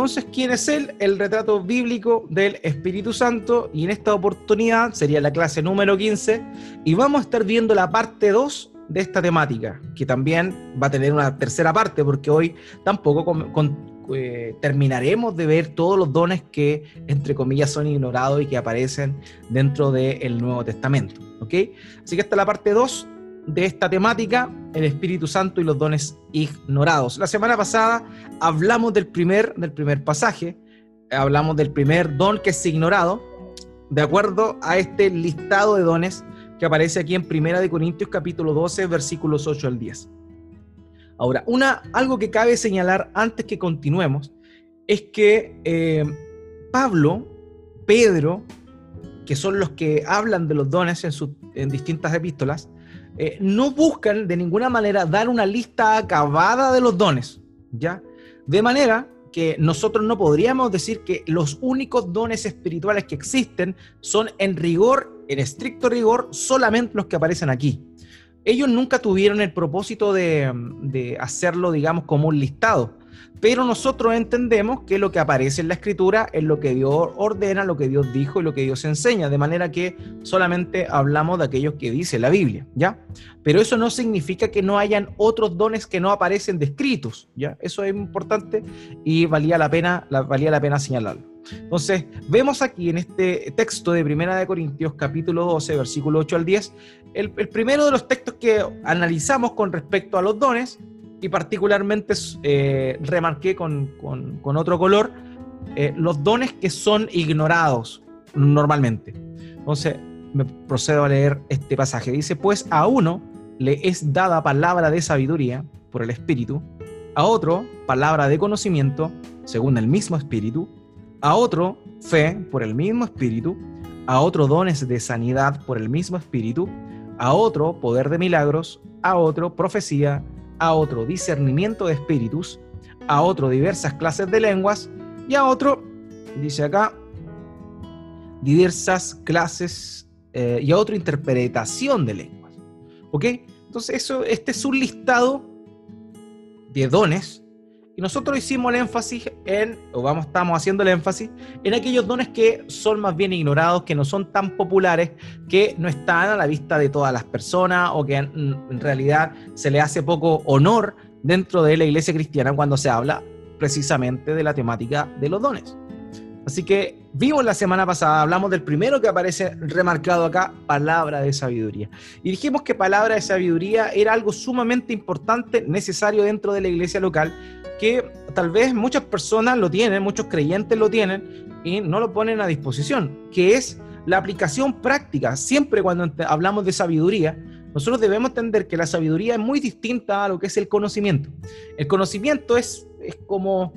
entonces quién es Él, el retrato bíblico del Espíritu Santo, y en esta oportunidad sería la clase número 15, y vamos a estar viendo la parte 2 de esta temática, que también va a tener una tercera parte, porque hoy tampoco eh, terminaremos de ver todos los dones que, entre comillas, son ignorados y que aparecen dentro del Nuevo Testamento. ¿ok? Así que esta es la parte 2 de esta temática, el Espíritu Santo y los dones ignorados. La semana pasada hablamos del primer, del primer pasaje, hablamos del primer don que es ignorado, de acuerdo a este listado de dones que aparece aquí en Primera de Corintios capítulo 12, versículos 8 al 10. Ahora, una, algo que cabe señalar antes que continuemos es que eh, Pablo, Pedro, que son los que hablan de los dones en, en distintas epístolas, eh, no buscan de ninguna manera dar una lista acabada de los dones, ¿ya? De manera que nosotros no podríamos decir que los únicos dones espirituales que existen son en rigor, en estricto rigor, solamente los que aparecen aquí. Ellos nunca tuvieron el propósito de, de hacerlo, digamos, como un listado pero nosotros entendemos que lo que aparece en la escritura es lo que Dios ordena, lo que Dios dijo y lo que Dios enseña, de manera que solamente hablamos de aquellos que dice la Biblia, ¿ya? Pero eso no significa que no hayan otros dones que no aparecen descritos, ¿ya? Eso es importante y valía la pena, valía la pena señalarlo. Entonces, vemos aquí en este texto de Primera de Corintios, capítulo 12, versículo 8 al 10, el, el primero de los textos que analizamos con respecto a los dones y particularmente eh, remarqué con, otro color eh, los dones que son ignorados normalmente. Entonces, me procedo a leer este pasaje. Dice, pues a uno le es dada palabra de sabiduría por el Espíritu, a otro palabra de conocimiento según el mismo Espíritu, a otro fe por el mismo Espíritu, a otro dones de sanidad por el mismo Espíritu, a otro poder de milagros, a otro profecía, a otro discernimiento de espíritus, a otro diversas clases de lenguas y a otro, dice acá, diversas clases eh, y a otro interpretación de lenguas. ¿Ok? Entonces, eso, este es un listado de dones nosotros hicimos el énfasis en, o vamos, estamos haciendo el énfasis en aquellos dones que son más bien ignorados, que no son tan populares, que no están a la vista de todas las personas o que en, realidad se le hace poco honor dentro de la iglesia cristiana cuando se habla precisamente de la temática de los dones. Así que vimos la semana pasada, hablamos del primero que aparece remarcado acá, palabra de sabiduría. Y dijimos que palabra de sabiduría era algo sumamente importante, necesario dentro de la iglesia local, que tal vez muchas personas lo tienen, muchos creyentes lo tienen y no lo ponen a disposición, que es la aplicación práctica. Siempre cuando hablamos de sabiduría, nosotros debemos entender que la sabiduría es muy distinta a lo que es el conocimiento. El conocimiento es, es como,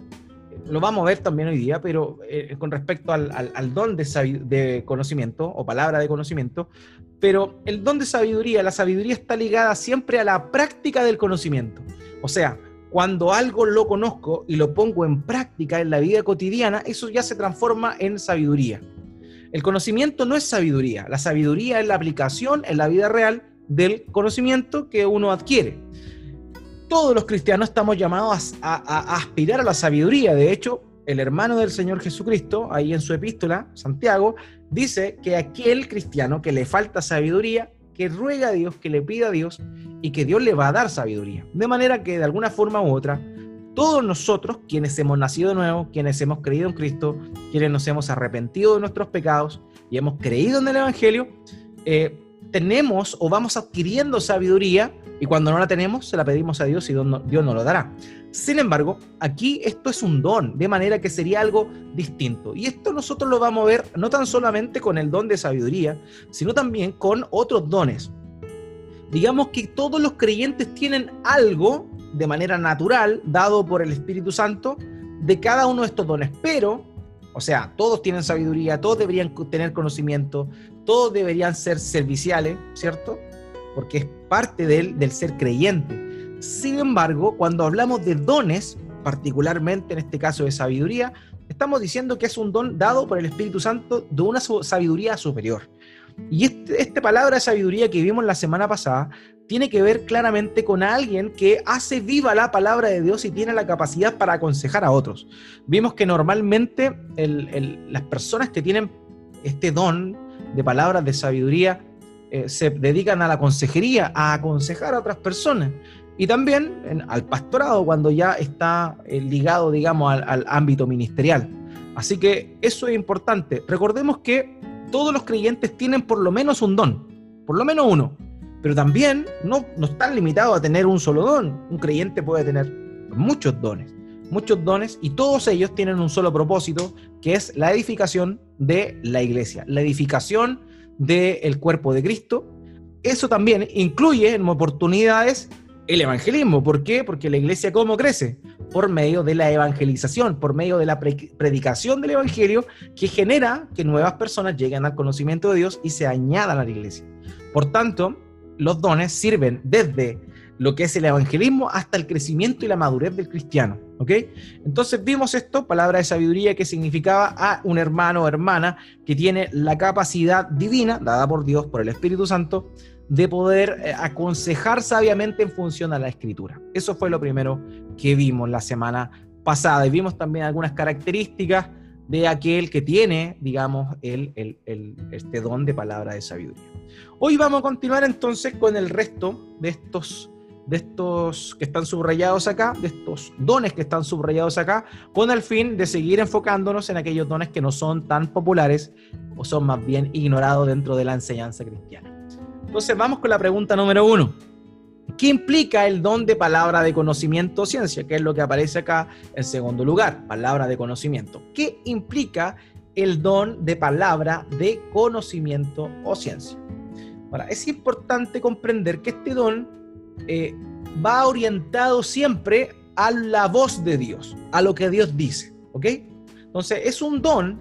lo vamos a ver también hoy día, pero eh, con respecto al, don de conocimiento o palabra de conocimiento, pero el don de sabiduría, la sabiduría está ligada siempre a la práctica del conocimiento. O sea, cuando algo lo conozco y lo pongo en práctica en la vida cotidiana, eso ya se transforma en sabiduría. El conocimiento no es sabiduría, la sabiduría es la aplicación en la vida real del conocimiento que uno adquiere. Todos los cristianos estamos llamados a, aspirar a la sabiduría. De hecho, el hermano del Señor Jesucristo, ahí en su epístola, Santiago, dice que aquel cristiano que le falta sabiduría que ruega a Dios, que le pida a Dios y que Dios le va a dar sabiduría. De manera que de alguna forma u otra, todos nosotros, quienes hemos nacido de nuevo, quienes hemos creído en Cristo, quienes nos hemos arrepentido de nuestros pecados y hemos creído en el Evangelio, eh, tenemos o vamos adquiriendo sabiduría y cuando no la tenemos se la pedimos a Dios y Dios, Dios nos lo dará. Sin embargo, aquí esto es un don, de manera que sería algo distinto. Y esto nosotros lo vamos a ver no tan solamente con el don de sabiduría, sino también con otros dones. Digamos que todos los creyentes tienen algo de manera natural, dado por el Espíritu Santo, de cada uno de estos dones. Pero, o sea, todos tienen sabiduría, todos deberían tener conocimiento, todos deberían ser serviciales, ¿cierto? Porque es parte del, del ser creyente. Sin embargo, cuando hablamos de dones, particularmente en este caso de sabiduría, estamos diciendo que es un don dado por el Espíritu Santo de una sabiduría superior. Y este, esta palabra sabiduría que vimos la semana pasada tiene que ver claramente con alguien que hace viva la palabra de Dios y tiene la capacidad para aconsejar a otros. Vimos que normalmente las personas que tienen este don de palabras de sabiduría eh, se dedican a la consejería, a aconsejar a otras personas. Y también al pastorado cuando ya está eh, ligado, digamos, al ámbito ministerial. Así que eso es importante. Recordemos que todos los creyentes tienen por lo menos un don, por lo menos uno. Pero también no, no están limitados a tener un solo don. Un creyente puede tener muchos dones, muchos dones y todos ellos tienen un solo propósito, que es la edificación de la iglesia, la edificación del cuerpo de Cristo. Eso también incluye en oportunidades el evangelismo. ¿Por qué? Porque la iglesia cómo crece? Por medio de la evangelización, por medio de la predicación del evangelio que genera que nuevas personas lleguen al conocimiento de Dios y se añadan a la iglesia. Por tanto, los dones sirven desde lo que es el evangelismo hasta el crecimiento y la madurez del cristiano. ¿Ok? Entonces vimos esto, palabra de sabiduría que significaba a un hermano o hermana que tiene la capacidad divina, dada por Dios, por el Espíritu Santo, de poder eh, aconsejar sabiamente en función a la escritura. Eso fue lo primero que vimos la semana pasada y vimos también algunas características de aquel que tiene, digamos, el, este don de palabra de sabiduría. Hoy vamos a continuar entonces con el resto de estos, de estos que están subrayados acá, de estos dones que están subrayados acá, con el fin de seguir enfocándonos en aquellos dones que no son tan populares o son más bien ignorados dentro de la enseñanza cristiana. Entonces vamos con la pregunta número uno. ¿Qué implica el don de palabra de conocimiento o ciencia? Que es lo que aparece acá en segundo lugar, palabra de conocimiento. ¿Qué implica el don de palabra de conocimiento o ciencia? Ahora, es importante comprender que este don eh, va orientado siempre a la voz de Dios, a lo que Dios dice, ¿ok? Entonces, es un don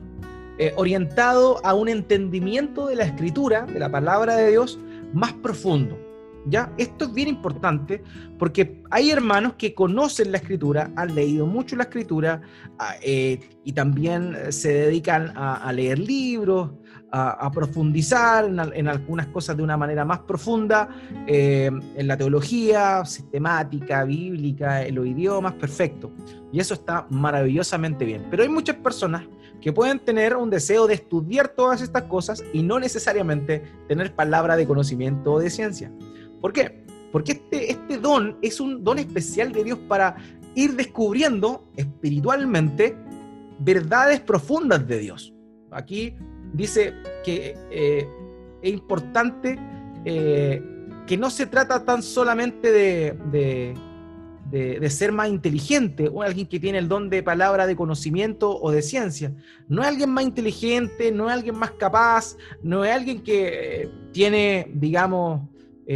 eh, orientado a un entendimiento de la escritura, de la palabra de Dios, más profundo. ¿Ya? Esto es bien importante porque hay hermanos que conocen la escritura, han leído mucho la escritura ah, eh, y también se dedican a, leer libros, a, profundizar en, algunas cosas de una manera más profunda, eh, en la teología, sistemática, bíblica, en los idiomas, perfecto. Y eso está maravillosamente bien. Pero hay muchas personas que pueden tener un deseo de estudiar todas estas cosas y no necesariamente tener palabra de conocimiento o de ciencia. ¿Por qué? Porque este, este don es un don especial de Dios para ir descubriendo espiritualmente verdades profundas de Dios. Aquí dice que eh, es importante eh, que no se trata tan solamente de de, ser más inteligente, o alguien que tiene el don de palabra de conocimiento o de ciencia. No es alguien más inteligente, no es alguien más capaz, no es alguien que eh, tiene, digamos,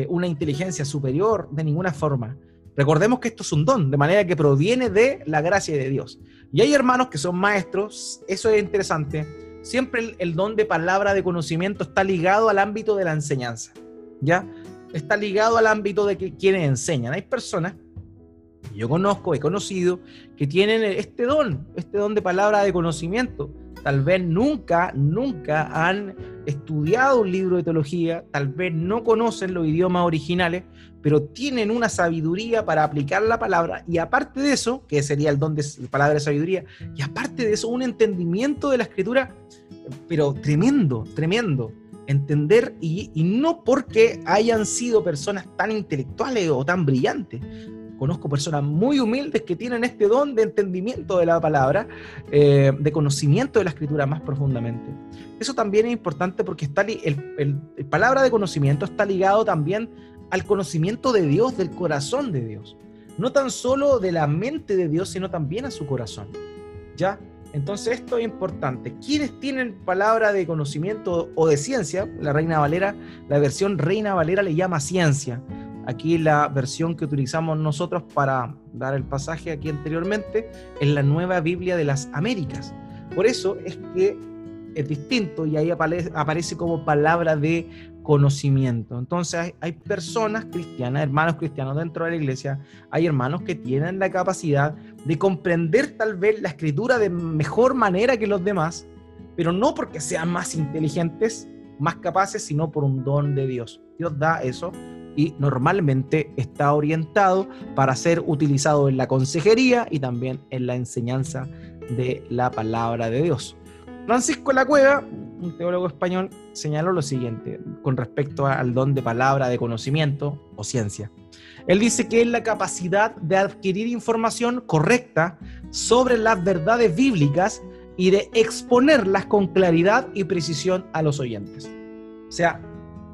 una inteligencia superior de ninguna forma. Recordemos que esto es un don, de manera que proviene de la gracia de Dios. Y hay hermanos que son maestros, eso es interesante. Siempre el, don de palabra de conocimiento está ligado al ámbito de la enseñanza, ¿ya? Está ligado al ámbito de que, quienes enseñan. Hay personas yo conozco, he conocido, que tienen este don, este don de palabra de conocimiento. Tal vez nunca, nunca han estudiado un libro de teología, tal vez no conocen los idiomas originales, pero tienen una sabiduría para aplicar la palabra. Y aparte de eso, que sería el don de palabra de sabiduría, y aparte de eso, un entendimiento de la escritura, pero tremendo, tremendo. Entender y, y, no porque hayan sido personas tan intelectuales o tan brillantes, Conozco personas muy humildes que tienen este don de entendimiento de la palabra, eh, de conocimiento de la escritura más profundamente. Eso también es importante porque está el, palabra de conocimiento está ligado también al conocimiento de Dios, del corazón de Dios. No tan solo de la mente de Dios, sino también a su corazón. ¿Ya? Entonces esto es importante. ¿Quiénes tienen palabra de conocimiento o de ciencia? La Reina Valera, la versión Reina Valera le llama ciencia. Aquí la versión que utilizamos nosotros para dar el pasaje aquí anteriormente es la nueva Biblia de las Américas. Por eso es que es distinto y ahí aparece, como palabra de conocimiento. Entonces hay, personas cristianas, hermanos cristianos dentro de la iglesia, hay hermanos que tienen la capacidad de comprender tal vez la escritura de mejor manera que los demás, pero no porque sean más inteligentes, más capaces, sino por un don de Dios. Dios da eso y normalmente está orientado para ser utilizado en la consejería y también en la enseñanza de la palabra de Dios. Francisco La Cueva, un teólogo español, señaló lo siguiente con respecto al don de palabra, de conocimiento o ciencia. Él dice que es la capacidad de adquirir información correcta sobre las verdades bíblicas y de exponerlas con claridad y precisión a los oyentes. O sea,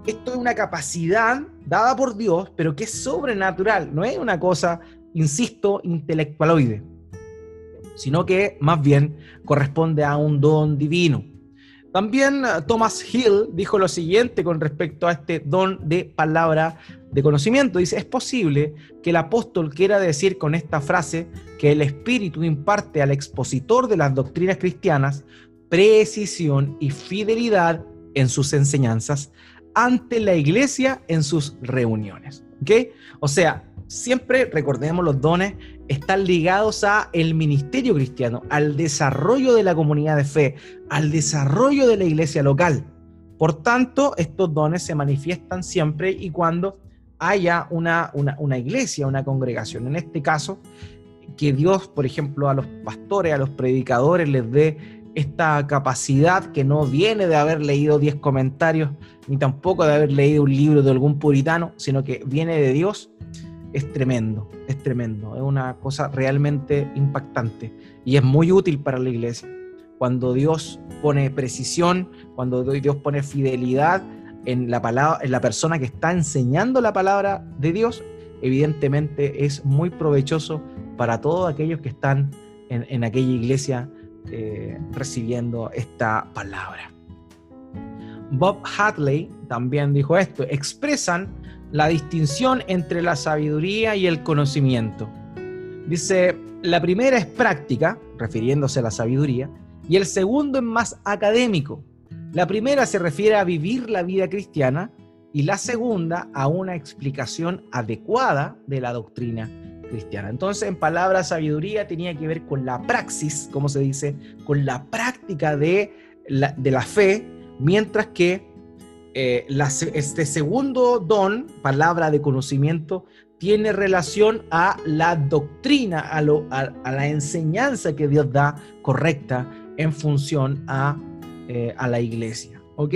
esto es una capacidad dada por Dios, pero que es sobrenatural, no es una cosa, insisto, intelectualoide, sino que más bien corresponde a un don divino. También eh, Thomas Hill dijo lo siguiente con respecto a este don de palabra de conocimiento. Dice, es posible que el apóstol quiera decir con esta frase que el Espíritu imparte al expositor de las doctrinas cristianas precisión y fidelidad en sus enseñanzas ante la iglesia en sus reuniones. O sea, siempre recordemos los dones están ligados a el ministerio cristiano, al desarrollo de la comunidad de fe, al desarrollo de la iglesia local. Por tanto, estos dones se manifiestan siempre y cuando haya una, una, una iglesia, una congregación. En este caso, que Dios, por ejemplo, a los pastores, a los predicadores les dé esta capacidad que no viene de haber leído 10 comentarios, ni tampoco de haber leído un libro de algún puritano, sino que viene de Dios, es tremendo, es tremendo, es una cosa realmente impactante y es muy útil para la iglesia. Cuando Dios pone precisión, cuando Dios pone fidelidad en la, palabra, en la persona que está enseñando la palabra de Dios, evidentemente es muy provechoso para todos aquellos que están en, en aquella iglesia eh, recibiendo esta palabra. Bob Hadley también dijo esto, expresan la distinción entre la sabiduría y el conocimiento. Dice, la primera es práctica, refiriéndose a la sabiduría, y el segundo es más académico. La primera se refiere a vivir la vida cristiana y la segunda a una explicación adecuada de la doctrina cristiana. Entonces, en palabra sabiduría tenía que ver con la praxis, como se dice, con la práctica de la, de la fe, mientras que eh, este segundo don, palabra de conocimiento, tiene relación a la doctrina, a, lo, a, la enseñanza que Dios da correcta en función a, eh, a la iglesia. ¿Ok?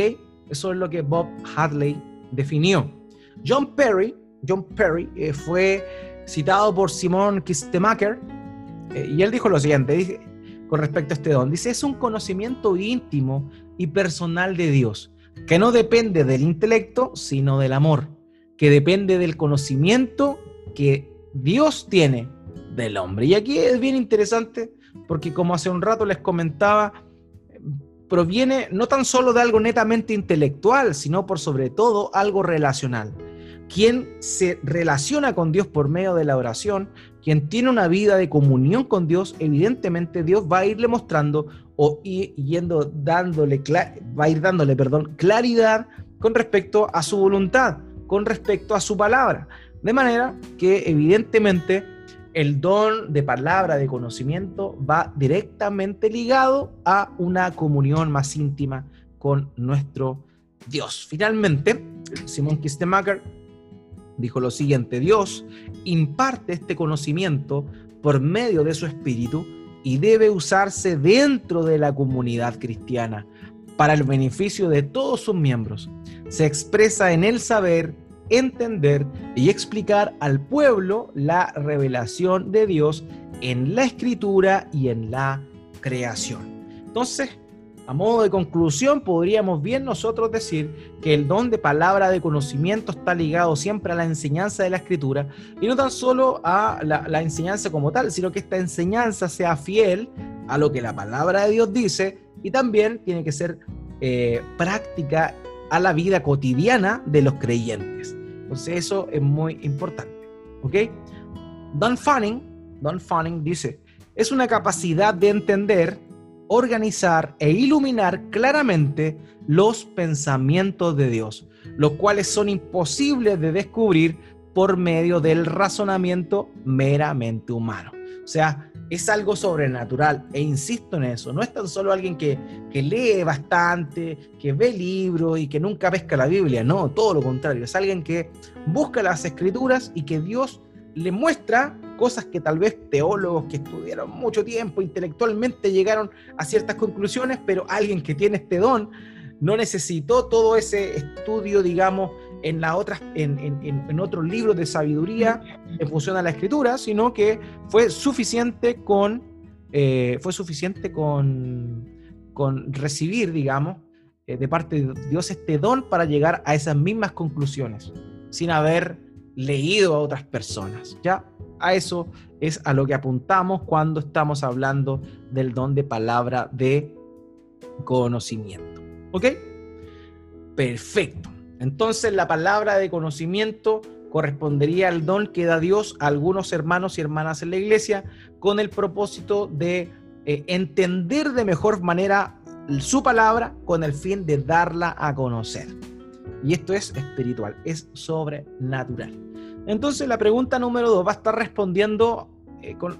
Eso es lo que Bob Hadley definió. John Perry, John Perry eh, fue citado por Simón Kistemacher, eh, y él dijo lo siguiente, con respecto a este don, dice, es un conocimiento íntimo y personal de Dios, que no depende del intelecto, sino del amor, que depende del conocimiento que Dios tiene del hombre. Y aquí es bien interesante, porque como hace un rato les comentaba, proviene no tan solo de algo netamente intelectual, sino por sobre todo algo relacional quien se relaciona con Dios por medio de la oración, quien tiene una vida de comunión con Dios, evidentemente Dios va a irle mostrando o yendo dándole, va a ir dándole, perdón, claridad con respecto a su voluntad, con respecto a su palabra. De manera que evidentemente el don de palabra, de conocimiento, va directamente ligado a una comunión más íntima con nuestro Dios. Finalmente, Simón Kistemacher dijo lo siguiente, Dios imparte este conocimiento por medio de su espíritu y debe usarse dentro de la comunidad cristiana para el beneficio de todos sus miembros. Se expresa en el saber, entender y explicar al pueblo la revelación de Dios en la escritura y en la creación. Entonces, a modo de conclusión, podríamos bien nosotros decir que el don de palabra de conocimiento está ligado siempre a la enseñanza de la escritura y no tan solo a la, enseñanza como tal, sino que esta enseñanza sea fiel a lo que la palabra de Dios dice y también tiene que ser eh, práctica a la vida cotidiana de los creyentes. Entonces eso es muy importante. ¿Ok? Don Fanning, Don Fanning dice, es una capacidad de entender organizar e iluminar claramente los pensamientos de Dios, los cuales son imposibles de descubrir por medio del razonamiento meramente humano. O sea, es algo sobrenatural, e insisto en eso, no es tan solo alguien que, que, lee bastante, que ve libros y que nunca pesca la Biblia, no, todo lo contrario, es alguien que busca las escrituras y que Dios le muestra cosas que tal vez teólogos que estudiaron mucho tiempo intelectualmente llegaron a ciertas conclusiones, pero alguien que tiene este don no necesitó todo ese estudio, digamos, en, la otra, en, en, otros libros de sabiduría en función a la escritura, sino que fue suficiente con, eh, fue suficiente con, con recibir, digamos, eh, de parte de Dios este don para llegar a esas mismas conclusiones, sin haber leído a otras personas. Ya a eso es a lo que apuntamos cuando estamos hablando del don de palabra de conocimiento. ¿Ok? Perfecto. Entonces la palabra de conocimiento correspondería al don que da Dios a algunos hermanos y hermanas en la iglesia con el propósito de eh, entender de mejor manera su palabra con el fin de darla a conocer. Y esto es espiritual, es sobrenatural. Entonces la pregunta número dos va a estar respondiendo eh, con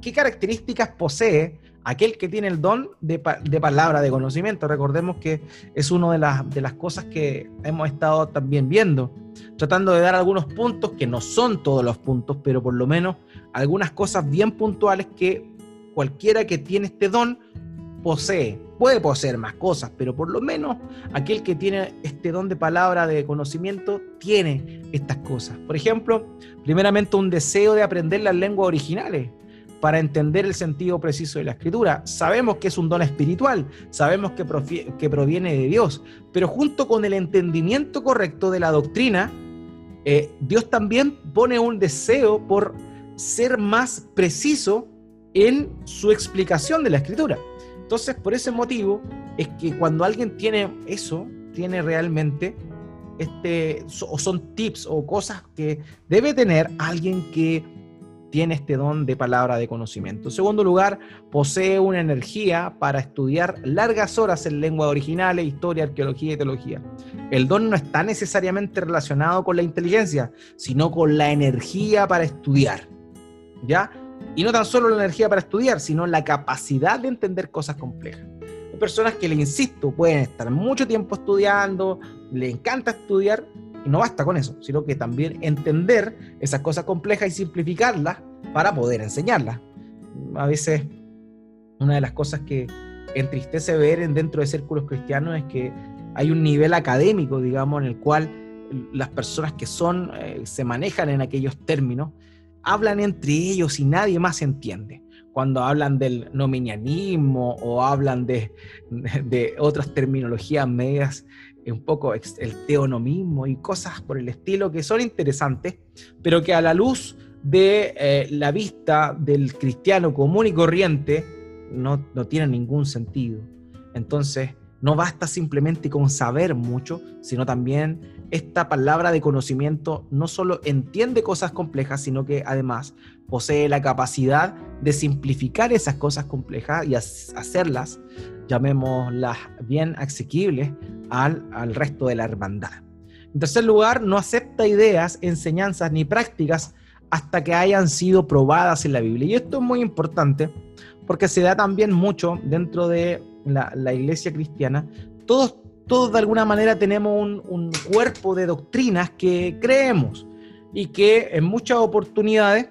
qué características posee aquel que tiene el don de, palabra, de conocimiento. Recordemos que es una de las, de las cosas que hemos estado también viendo, tratando de dar algunos puntos que no son todos los puntos, pero por lo menos algunas cosas bien puntuales que cualquiera que tiene este don posee. Puede poseer más cosas, pero por lo menos aquel que tiene este don de palabra, de conocimiento, tiene estas cosas. Por ejemplo, primeramente un deseo de aprender las lenguas originales para entender el sentido preciso de la escritura. Sabemos que es un don espiritual, sabemos que, proviene de Dios, pero junto con el entendimiento correcto de la doctrina, eh, Dios también pone un deseo por ser más preciso en su explicación de la escritura. Entonces, por ese motivo, es que cuando alguien tiene eso, tiene realmente este, o son tips o cosas que debe tener alguien que tiene este don de palabra de conocimiento. En segundo lugar, posee una energía para estudiar largas horas en lengua originales, historia, arqueología y teología. El don no está necesariamente relacionado con la inteligencia, sino con la energía para estudiar. ¿Ya? Y no tan solo la energía para estudiar, sino la capacidad de entender cosas complejas. Hay personas que, le insisto, pueden estar mucho tiempo estudiando, le encanta estudiar, y no basta con eso, sino que también entender esas cosas complejas y simplificarlas para poder enseñarlas. A veces una de las cosas que entristece ver dentro de círculos cristianos es que hay un nivel académico, digamos, en el cual las personas que son, eh, se manejan en aquellos términos, hablan entre ellos y nadie más entiende. Cuando hablan del nominianismo o hablan de, de otras terminologías medias un poco el teonomismo y cosas por el estilo que son interesantes, pero que a la luz de eh, la vista del cristiano común y corriente no, no tienen ningún sentido. Entonces, no basta simplemente con saber mucho, sino también esta palabra de conocimiento no solo entiende cosas complejas, sino que además posee la capacidad de simplificar esas cosas complejas y hacerlas, llamémoslas bien asequibles, al, al resto de la hermandad. En tercer lugar, no acepta ideas, enseñanzas ni prácticas hasta que hayan sido probadas en la Biblia. Y esto es muy importante porque se da también mucho dentro de la, iglesia cristiana. Todos, todos de alguna manera tenemos un, cuerpo de doctrinas que creemos y que en muchas oportunidades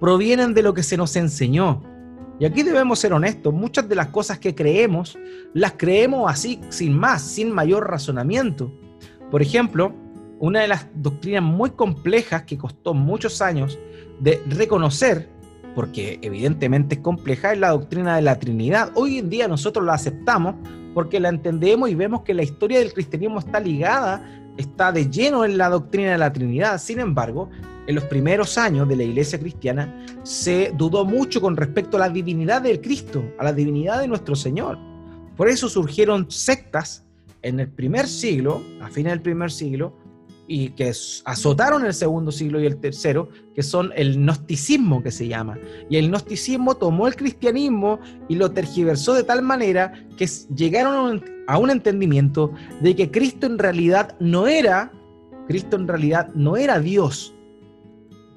provienen de lo que se nos enseñó, y aquí debemos ser honestos, muchas de las cosas que creemos, las creemos así, sin más, sin mayor razonamiento. Por ejemplo, una de las doctrinas muy complejas que costó muchos años de reconocer, porque evidentemente es compleja, es la doctrina de la Trinidad. Hoy en día nosotros la aceptamos porque la entendemos y vemos que la historia del cristianismo está ligada, está de lleno en la doctrina de la Trinidad. Sin embargo, en los primeros años de la iglesia cristiana se dudó mucho con respecto a la divinidad del Cristo, a la divinidad de nuestro Señor. Por eso surgieron sectas en el primer siglo, a fines del primer siglo, y que azotaron el segundo siglo y el tercero, que son el gnosticismo que se llama. Y el gnosticismo tomó el cristianismo y lo tergiversó de tal manera que llegaron a un entendimiento de que Cristo en realidad no era, Cristo en realidad no era Dios,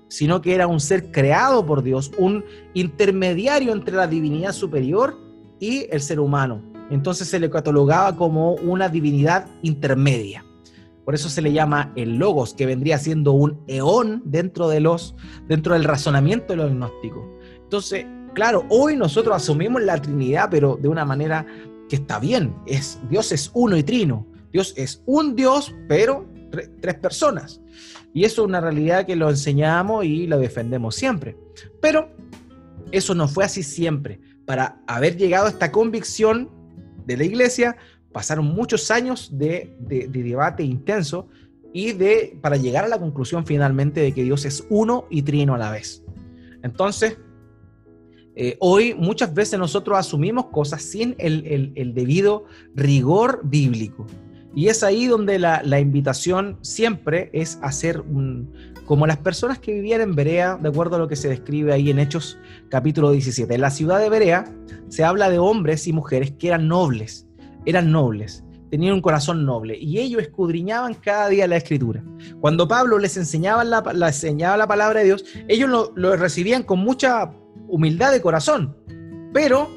sino que era un ser creado por Dios, un intermediario entre la divinidad superior y el ser humano. Entonces se le catalogaba como una divinidad intermedia. Por eso se le llama el logos, que vendría siendo un eón dentro, de los, dentro del razonamiento de los gnósticos. Entonces, claro, hoy nosotros asumimos la Trinidad, pero de una manera que está bien. Es, Dios es uno y trino. Dios es un Dios, pero tres personas. Y eso es una realidad que lo enseñamos y lo defendemos siempre. Pero eso no fue así siempre. Para haber llegado a esta convicción de la iglesia, pasaron muchos años de, debate intenso y de, para llegar a la conclusión finalmente de que Dios es uno y trino a la vez. Entonces, eh, hoy muchas veces nosotros asumimos cosas sin el debido rigor bíblico. Y es ahí donde la, invitación siempre es hacer un, como las personas que vivían en Berea, de acuerdo a lo que se describe ahí en Hechos capítulo 17. En la ciudad de Berea se habla de hombres y mujeres que eran nobles, eran nobles, tenían un corazón noble y ellos escudriñaban cada día la escritura. Cuando Pablo les enseñaba la, enseñaba la palabra de Dios, ellos lo, recibían con mucha humildad de corazón, pero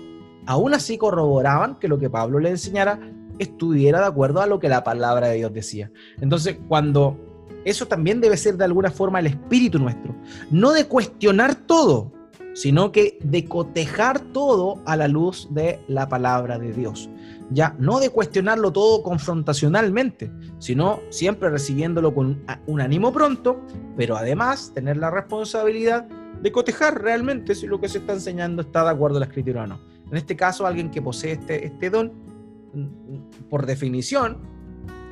aún así corroboraban que lo que Pablo les enseñara estuviera de acuerdo a lo que la palabra de Dios decía. Entonces, cuando eso también debe ser de alguna forma el espíritu nuestro, no de cuestionar todo, sino que de cotejar todo a la luz de la palabra de Dios. Ya no de cuestionarlo todo confrontacionalmente, sino siempre recibiéndolo con un ánimo pronto, pero además tener la responsabilidad de cotejar realmente si lo que se está enseñando está de acuerdo a la escritura o no. En este caso, alguien que posee este, este don por definición,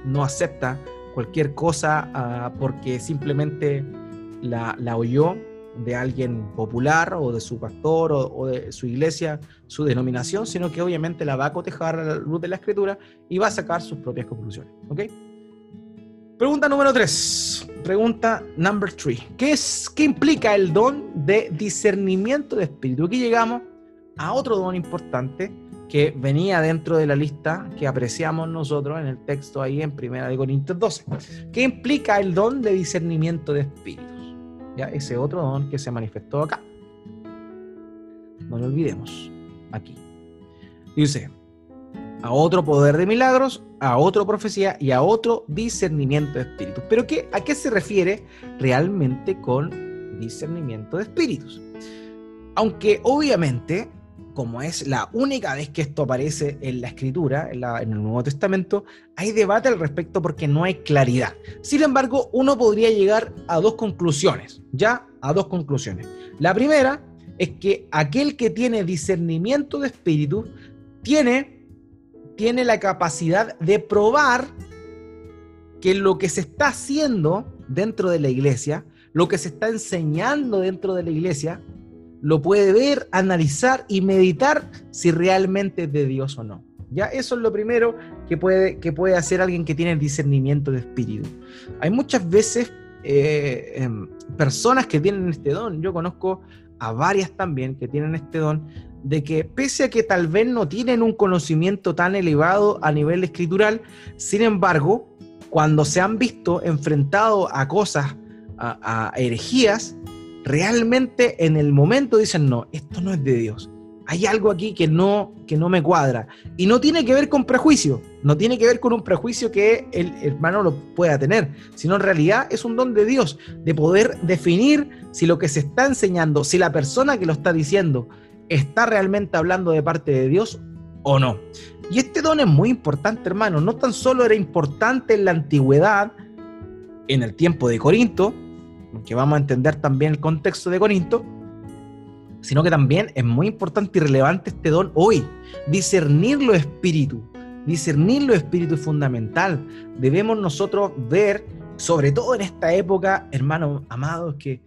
no acepta cualquier cosa ah, porque simplemente la, oyó de alguien popular o de su pastor o, de su iglesia, su denominación, sino que obviamente la va a cotejar a la luz de la escritura y va a sacar sus propias conclusiones. ¿Ok? Pregunta número 3. Pregunta number 3. ¿Qué, ¿Qué implica el don de discernimiento de espíritu? Aquí llegamos a otro don importante que venía dentro de la lista que apreciamos nosotros en el texto ahí en Primera de Corintios 12, que implica el don de discernimiento de espíritus. ¿Ya? Ese otro don que se manifestó acá. No lo olvidemos, aquí. Dice, a otro poder de milagros, a otro profecía y a otro discernimiento de espíritus. Pero ¿qué, ¿a qué se refiere realmente con discernimiento de espíritus? Aunque obviamente como es la única vez que esto aparece en la escritura, en, el Nuevo Testamento, hay debate al respecto porque no hay claridad. Sin embargo, uno podría llegar a dos conclusiones, ya a dos conclusiones. La primera es que aquel que tiene discernimiento de espíritu tiene, tiene la capacidad de probar que lo que se está haciendo dentro de la iglesia, lo que se está enseñando dentro de la iglesia, lo puede ver, analizar y meditar si realmente es de Dios o no. Ya eso es lo primero que puede, que puede hacer alguien que tiene discernimiento de espíritu. Hay muchas veces eh, em, personas que tienen este don. Yo conozco a varias también que tienen este don de que pese a que tal vez no tienen un conocimiento tan elevado a nivel escritural, sin embargo, cuando se han visto enfrentados a cosas, a herejías, realmente en el momento dicen, no, esto no es de Dios. Hay algo aquí que no, que no me cuadra. Y no tiene que ver con prejuicio, no tiene que ver con un prejuicio que el hermano lo pueda tener, sino en realidad es un don de Dios, de poder definir si lo que se está enseñando, si la persona que lo está diciendo está realmente hablando de parte de Dios o no. Y este don es muy importante, hermano. No tan solo era importante en la antigüedad, en el tiempo de Corinto, que vamos a entender también el contexto de Corinto, sino que también es muy importante y relevante este don hoy, discernir lo espíritu. Discernir lo espíritu es fundamental. Debemos nosotros ver, sobre todo en esta época, hermanos amados, que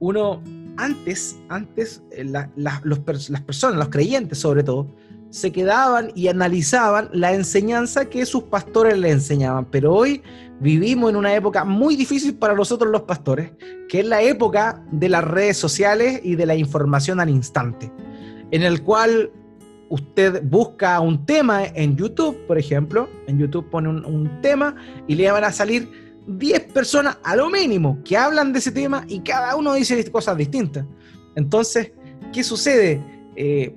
uno antes, antes eh, las personas, los creyentes sobre todo, se quedaban y analizaban la enseñanza que sus pastores le enseñaban. Pero hoy vivimos en una época muy difícil para nosotros los pastores, que es la época de las redes sociales y de la información al instante, en el cual usted busca un tema en YouTube, por ejemplo, en YouTube pone un, tema y le van a salir 10 personas a lo mínimo que hablan de ese tema y cada uno dice cosas distintas. Entonces, ¿qué sucede? Eh,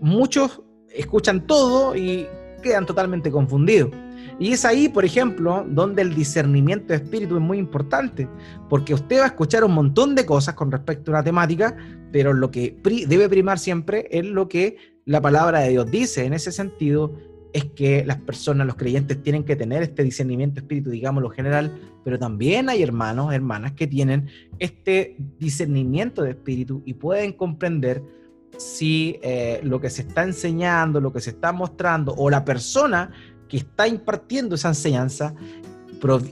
muchos escuchan todo y quedan totalmente confundidos. Y es ahí, por ejemplo, donde el discernimiento de espíritu es muy importante, porque usted va a escuchar un montón de cosas con respecto a una temática, pero lo que debe primar siempre es lo que la palabra de Dios dice. En ese sentido, es que las personas, los creyentes, tienen que tener este discernimiento de espíritu, digamos lo general, pero también hay hermanos, hermanas que tienen este discernimiento de espíritu y pueden comprender si eh, lo que se está enseñando, lo que se está mostrando, o la persona que está impartiendo esa enseñanza,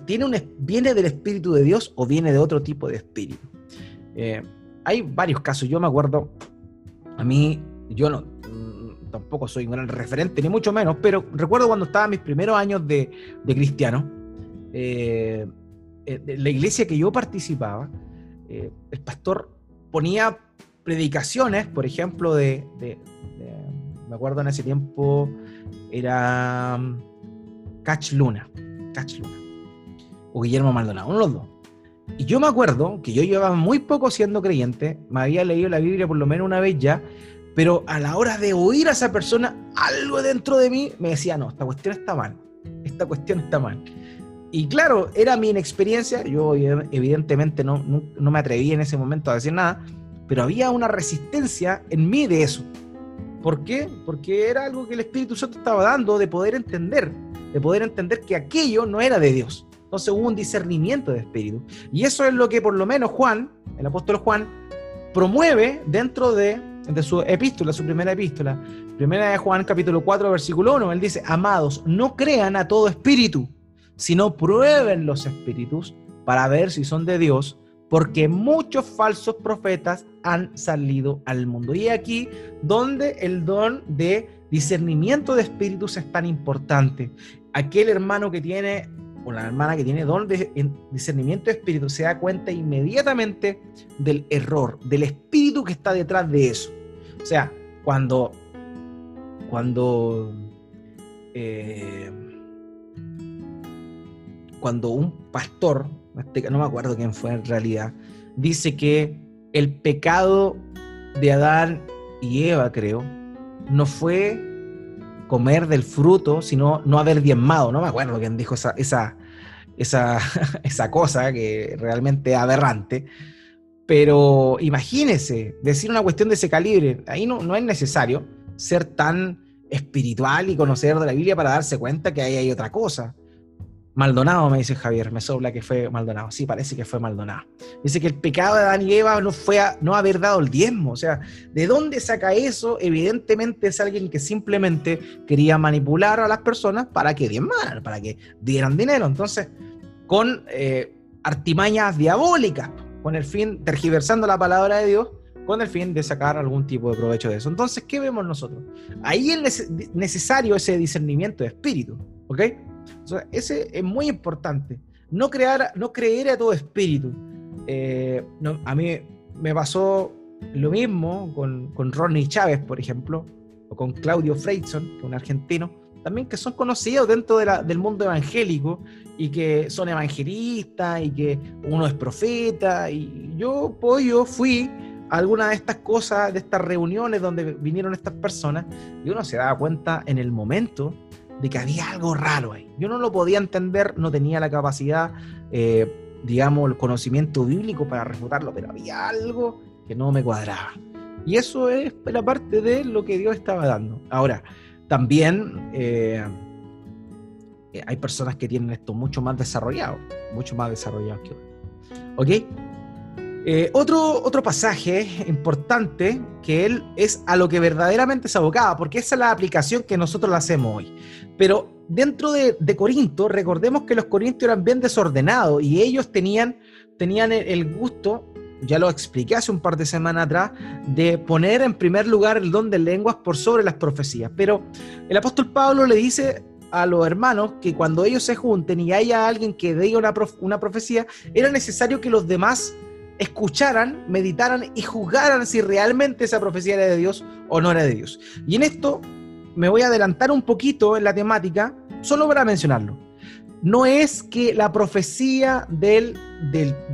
tiene viene del Espíritu de Dios o viene de otro tipo de espíritu. Eh, hay varios casos, yo me acuerdo, a mí, yo no, mm, tampoco soy un gran referente, ni mucho menos, pero recuerdo cuando estaba en mis primeros años de, cristiano, eh, la iglesia que yo participaba, el pastor ponía predicaciones, por ejemplo, de, me acuerdo en ese tiempo, era um, Catch Luna, Catch Luna, o Guillermo Maldonado, uno de los dos. Y yo me acuerdo que yo llevaba muy poco siendo creyente, me había leído la Biblia por lo menos una vez ya, pero a la hora de oír a esa persona, algo dentro de mí me decía, no, esta cuestión está mal, esta cuestión está mal. Y claro, era mi inexperiencia, yo evidentemente no, no, no me atreví en ese momento a decir nada, pero había una resistencia en mí de eso. ¿Por qué? Porque era algo que el Espíritu Santo estaba dando de poder entender, de poder entender que aquello no era de Dios. Entonces hubo un discernimiento de espíritu. Y eso es lo que por lo menos Juan, el apóstol Juan, promueve dentro de, de su epístola, su primera epístola. Primera de Juan capítulo 4 versículo 1, él dice, amados, no crean a todo espíritu, sino prueben los espíritus para ver si son de Dios, porque muchos falsos profetas han salido al mundo. Y aquí donde el don de discernimiento de espíritus es tan importante. Aquel hermano que tiene, o la hermana que tiene don de discernimiento de espíritu, se da cuenta inmediatamente del error, del espíritu que está detrás de eso. O sea, cuando, cuando, eh, cuando un pastor no me acuerdo quién fue en realidad, dice que el pecado de Adán y Eva, creo, no fue comer del fruto, sino no haber diezmado. No me acuerdo quién dijo esa, esa, esa, esa cosa que realmente aberrante. Pero imagínese, decir una cuestión de ese calibre, ahí no, no es necesario ser tan espiritual y conocer de la Biblia para darse cuenta que ahí hay otra cosa. Maldonado, me dice Javier, me sobla que fue Maldonado. Sí, parece que fue Maldonado. Dice que el pecado de Adán y Eva no fue no haber dado el diezmo. O sea, ¿de dónde saca eso? Evidentemente es alguien que simplemente quería manipular a las personas para que diezmaran, para que dieran dinero. Entonces, con eh, artimañas diabólicas, con el fin, tergiversando la palabra de Dios, con el fin de sacar algún tipo de provecho de eso. Entonces, ¿qué vemos nosotros? Ahí es necesario ese discernimiento de espíritu, ¿ok? Ese es muy importante. No, crear, no creer a todo espíritu. Eh, a mí me pasó lo mismo con, con Ronnie Chávez, por ejemplo, o con Claudio Freidson, que es un argentino, también que son conocidos dentro del mundo evangélico y que son evangelistas y que uno es profeta. Y yo, pues, yo fui a alguna de estas cosas, de estas reuniones donde vinieron estas personas, y uno se daba cuenta en el momento de que había algo raro ahí. Yo no lo podía entender, no tenía la capacidad, eh, digamos, el conocimiento bíblico para refutarlo, pero había algo que no me cuadraba. Y eso es la parte de lo que Dios estaba dando. Ahora, también eh, eh, hay personas que tienen esto mucho más desarrollado, mucho más desarrollado que otros. ¿Ok? Eh, otro, otro pasaje importante que él es a lo que verdaderamente se abocaba, porque esa es la aplicación que nosotros la hacemos hoy. Pero dentro de, Corinto, recordemos que los corintios eran bien desordenados y ellos tenían, tenían el, gusto, ya lo expliqué hace un par de semanas atrás, de poner en primer lugar el don de lenguas por sobre las profecías. Pero el apóstol Pablo le dice a los hermanos que cuando ellos se junten y haya alguien que diga una, una profecía, era necesario que los demás escucharan, meditaran y juzgaran si realmente esa profecía era de Dios o no era de Dios. Y en esto me voy a adelantar un poquito en la temática, solo para mencionarlo. no es que la profecía de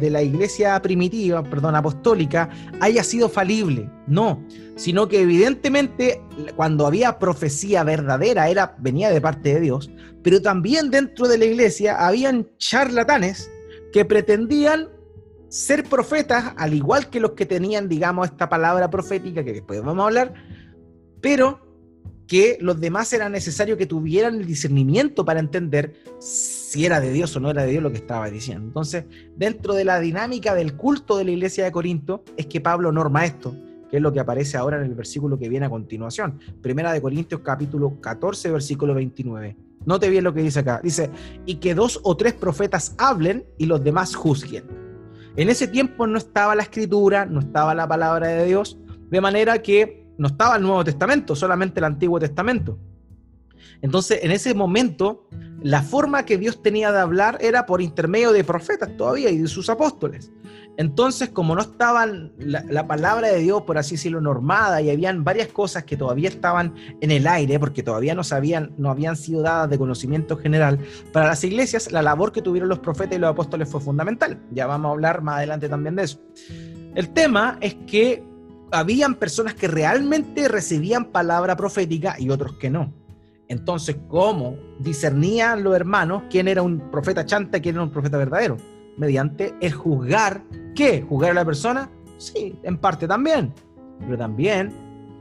la iglesia primitiva, perdón, apostólica, haya sido falible, no, sino que evidentemente cuando había profecía verdadera era, venía de parte de Dios, pero también dentro de la iglesia habían charlatanes que pretendían ser profetas, al igual que los que tenían, digamos, esta palabra profética, que después vamos a hablar, pero que los demás era necesario que tuvieran el discernimiento para entender si era de Dios o no era de Dios lo que estaba diciendo. Entonces, dentro de la dinámica del culto de la iglesia de Corinto, es que Pablo norma esto, que es lo que aparece ahora en el versículo que viene a continuación. Primera de Corintios capítulo 14, versículo 29. Note bien lo que dice acá. Dice, y que dos o tres profetas hablen y los demás juzguen. En ese tiempo no estaba la escritura, no estaba la palabra de Dios, de manera que no estaba el Nuevo Testamento, solamente el Antiguo Testamento. Entonces, en ese momento, la forma que Dios tenía de hablar era por intermedio de profetas todavía y de sus apóstoles. Entonces, como no estaban la, palabra de Dios, por así decirlo, normada, y habían varias cosas que todavía estaban en el aire, porque todavía no, sabían, no habían sido dadas de conocimiento general, para las iglesias la labor que tuvieron los profetas y los apóstoles fue fundamental. Ya vamos a hablar más adelante también de eso. El tema es que habían personas que realmente recibían palabra profética y otros que no. Entonces, ¿cómo discernían los hermanos quién era un profeta chanta y quién era un profeta verdadero? Mediante el juzgar. ¿Qué? ¿Juzgar a la persona? Sí, en parte también. Pero también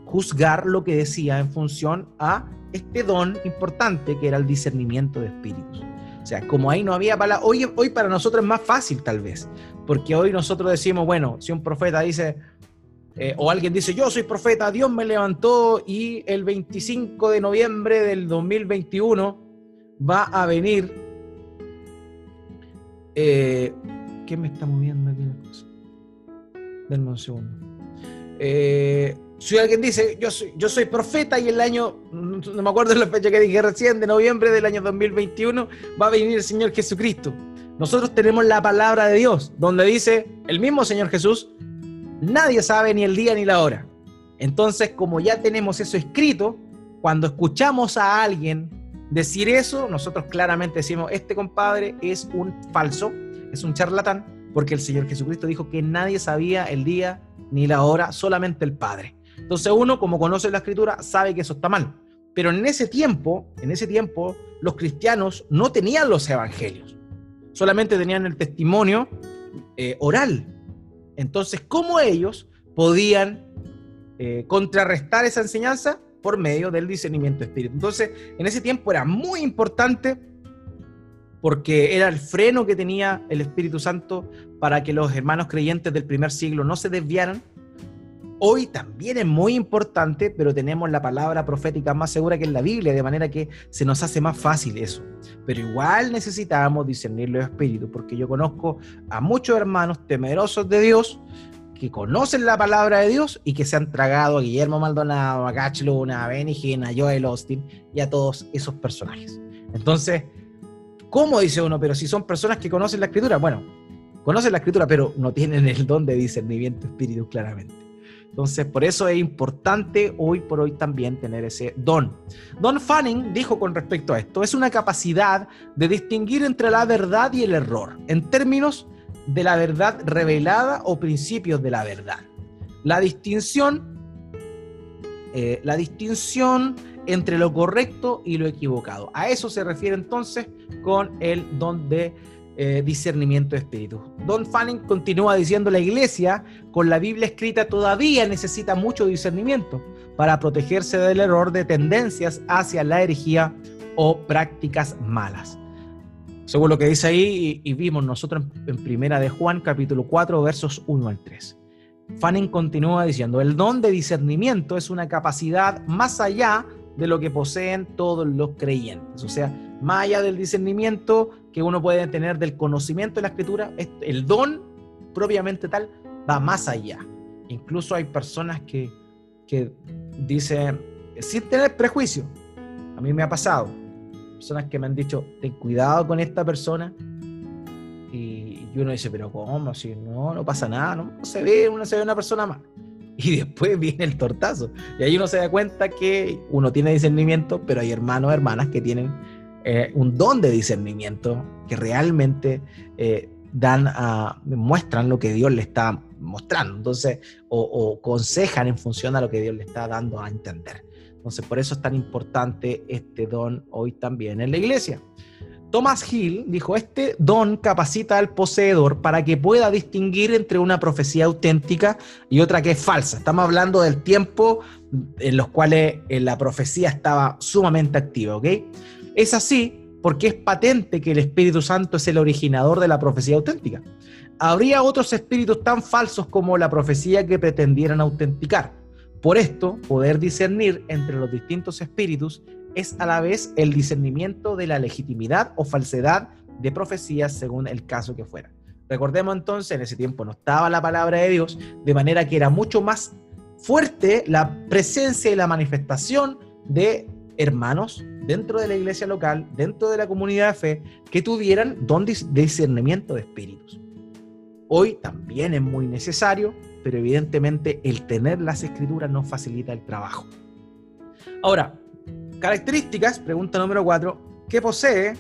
juzgar lo que decía en función a este don importante que era el discernimiento de espíritus. O sea, como ahí no había palabra, hoy, hoy para nosotros es más fácil tal vez, porque hoy nosotros decimos, bueno, si un profeta dice, eh, o alguien dice, yo soy profeta, Dios me levantó y el 25 de noviembre del 2021 va a venir... Eh, ¿Qué me está moviendo aquí la cosa? Eh, si alguien dice, yo soy, yo soy profeta y el año, no me acuerdo la fecha que dije recién, de noviembre del año 2021, va a venir el Señor Jesucristo. Nosotros tenemos la palabra de Dios, donde dice el mismo Señor Jesús, nadie sabe ni el día ni la hora. Entonces, como ya tenemos eso escrito, cuando escuchamos a alguien decir eso, nosotros claramente decimos, este compadre es un falso, es un charlatán, porque el Señor Jesucristo dijo que nadie sabía el día ni la hora, solamente el Padre. Entonces uno, como conoce la escritura, sabe que eso está mal. Pero en ese tiempo, en ese tiempo, los cristianos no tenían los evangelios, solamente tenían el testimonio eh, oral entonces, ¿cómo ellos podían eh, contrarrestar esa enseñanza? Por medio del discernimiento espíritu. Entonces, en ese tiempo era muy importante porque era el freno que tenía el Espíritu Santo para que los hermanos creyentes del primer siglo no se desviaran. Hoy también es muy importante, pero tenemos la palabra profética más segura que en la Biblia, de manera que se nos hace más fácil eso. Pero igual necesitamos discernir los espíritus, porque yo conozco a muchos hermanos temerosos de Dios que conocen la palabra de Dios y que se han tragado a Guillermo Maldonado, a Gach Luna, a Benny Hinn, a Joel Austin y a todos esos personajes. Entonces, ¿cómo dice uno? Pero si son personas que conocen la escritura, bueno, conocen la escritura, pero no tienen el don de discernimiento espíritu claramente. Entonces, por eso es importante hoy por hoy también tener ese don. Don Fanning dijo con respecto a esto, es una capacidad de distinguir entre la verdad y el error, en términos de la verdad revelada o principios de la verdad. La distinción, eh, la distinción entre lo correcto y lo equivocado. A eso se refiere entonces con el don de eh, discernimiento de espíritu. Don Fanning continúa diciendo, la iglesia con la Biblia escrita todavía necesita mucho discernimiento para protegerse del error de tendencias hacia la herejía o prácticas malas. Según lo que dice ahí, y, vimos nosotros en, en, Primera de Juan, capítulo 4, versos 1 al 3. Fanning continúa diciendo, el don de discernimiento es una capacidad más allá de lo que poseen todos los creyentes. O sea, más allá del discernimiento que uno puede tener del conocimiento de la escritura, el don propiamente tal va más allá. Incluso hay personas que, que dicen, sin tener prejuicio, a mí me ha pasado, personas que me han dicho, ten cuidado con esta persona, y, uno dice, pero ¿cómo? Si no, no pasa nada, no, se ve, uno se ve una persona más y después viene el tortazo. Y ahí uno se da cuenta que uno tiene discernimiento, pero hay hermanos, hermanas que tienen eh, un don de discernimiento que realmente eh, dan a, muestran lo que Dios le está mostrando, entonces, o, aconsejan en función a lo que Dios le está dando a entender. Entonces, por eso es tan importante este don hoy también en la iglesia. Thomas Hill dijo, este don capacita al poseedor para que pueda distinguir entre una profecía auténtica y otra que es falsa. Estamos hablando del tiempo en los cuales eh, la profecía estaba sumamente activa, ¿ok? Es así porque es patente que el Espíritu Santo es el originador de la profecía auténtica. Habría otros espíritus tan falsos como la profecía que pretendieran autenticar. Por esto, poder discernir entre los distintos espíritus es a la vez el discernimiento de la legitimidad o falsedad de profecías según el caso que fuera. Recordemos entonces, en ese tiempo no estaba la palabra de Dios, de manera que era mucho más fuerte la presencia y la manifestación de hermanos dentro de la iglesia local, dentro de la comunidad de fe, que tuvieran don de discernimiento de espíritus. Hoy también es muy necesario pero evidentemente el tener las escrituras no facilita el trabajo. Ahora, características, pregunta número cuatro, ¿qué posee?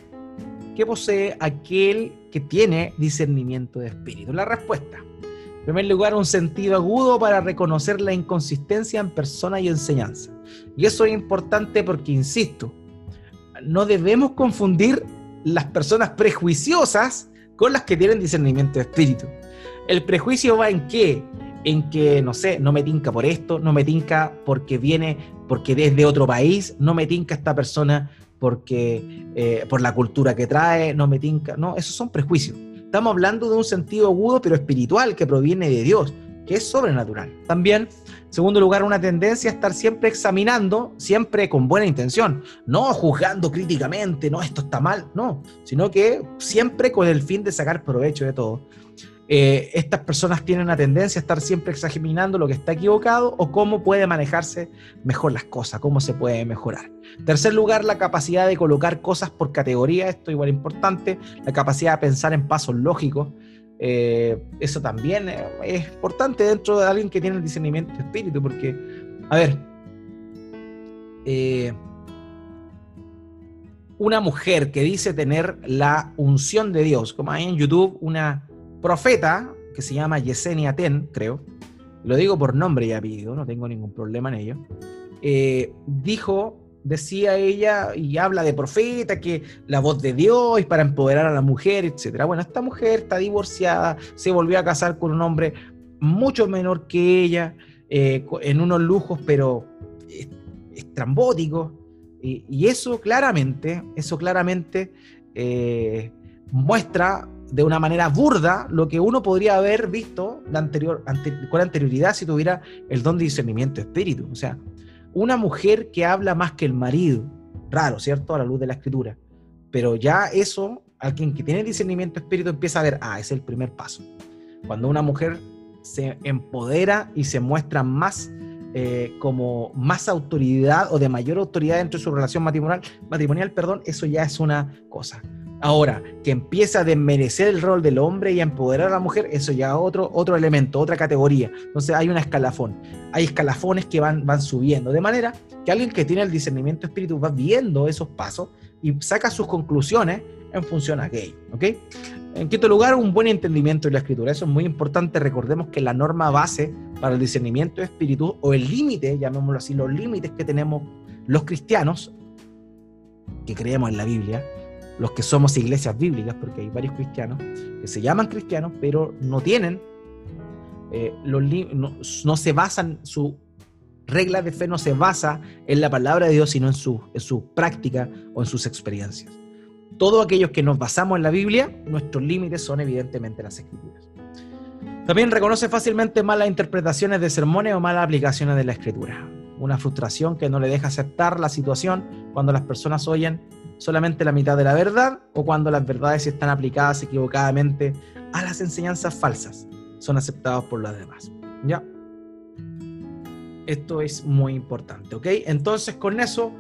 ¿Qué posee aquel que tiene discernimiento de espíritu? La respuesta. En primer lugar, un sentido agudo para reconocer la inconsistencia en persona y enseñanza. Y eso es importante porque, insisto, no debemos confundir las personas prejuiciosas con las que tienen discernimiento de espíritu. El prejuicio va en qué? en que, no sé, no me tinca por esto, no me tinca porque viene, porque desde otro país, no me tinca esta persona porque eh, por la cultura que trae, no me tinca, no, esos son prejuicios. Estamos hablando de un sentido agudo pero espiritual que proviene de Dios, que es sobrenatural. También, en segundo lugar, una tendencia a estar siempre examinando, siempre con buena intención, no juzgando críticamente, no, esto está mal, no, sino que siempre con el fin de sacar provecho de todo. Eh, estas personas tienen una tendencia a estar siempre examinando lo que está equivocado o cómo puede manejarse mejor las cosas, cómo se puede mejorar. Tercer lugar, la capacidad de colocar cosas por categoría, esto igual importante, la capacidad de pensar en pasos lógicos. Eh, eso también es importante dentro de alguien que tiene el discernimiento de espíritu, porque, a ver, eh, una mujer que dice tener la unción de Dios, como hay en YouTube una profeta que se llama Yesenia Ten, creo, lo digo por nombre y apellido, no tengo ningún problema en ello, eh, dijo, decía ella, y habla de profeta, que la voz de Dios para empoderar a la mujer, etc. Bueno, esta mujer está divorciada, se volvió a casar con un hombre mucho menor que ella, eh, en unos lujos, pero estrambóticos, y, eso claramente, eso claramente eh, muestra de una manera burda lo que uno podría haber visto la anterior, con anterioridad si tuviera el don de discernimiento espíritu. O sea, una mujer que habla más que el marido, raro, ¿cierto? A la luz de la escritura. Pero ya eso, alguien que tiene discernimiento espíritu empieza a ver, ah, es el primer paso. Cuando una mujer se empodera y se muestra más eh, como más autoridad o de mayor autoridad dentro de su relación matrimonial, matrimonial, perdón, eso ya es una cosa. Ahora, que empieza a desmerecer el rol del hombre y a empoderar a la mujer, eso ya es otro, otro elemento, otra categoría. Entonces hay un escalafón. Hay escalafones que van, van subiendo. De manera que alguien que tiene el discernimiento espíritu va viendo esos pasos y saca sus conclusiones en función a aquello. ¿ok? En quinto lugar, un buen entendimiento de la escritura. Eso es muy importante. Recordemos que la norma base para el discernimiento espíritu, o el límite, llamémoslo así, los límites que tenemos los cristianos, que creemos en la Biblia, los que somos iglesias bíblicas, porque hay varios cristianos que se llaman cristianos, pero no tienen, eh, los no, se basan, su regla de fe no se basa en la palabra de Dios, sino en su, en su práctica o en sus experiencias. Todos aquellos que nos basamos en la Biblia, nuestros límites son evidentemente las escrituras. También reconoce fácilmente malas interpretaciones de sermones o malas aplicaciones de la escritura. Una frustración que no le deja aceptar la situación cuando las personas oyen solamente la mitad de la verdad o cuando las verdades están aplicadas equivocadamente a las enseñanzas falsas, son aceptados por los demás. ¿Ya? Esto es muy importante, ¿ok? Entonces con eso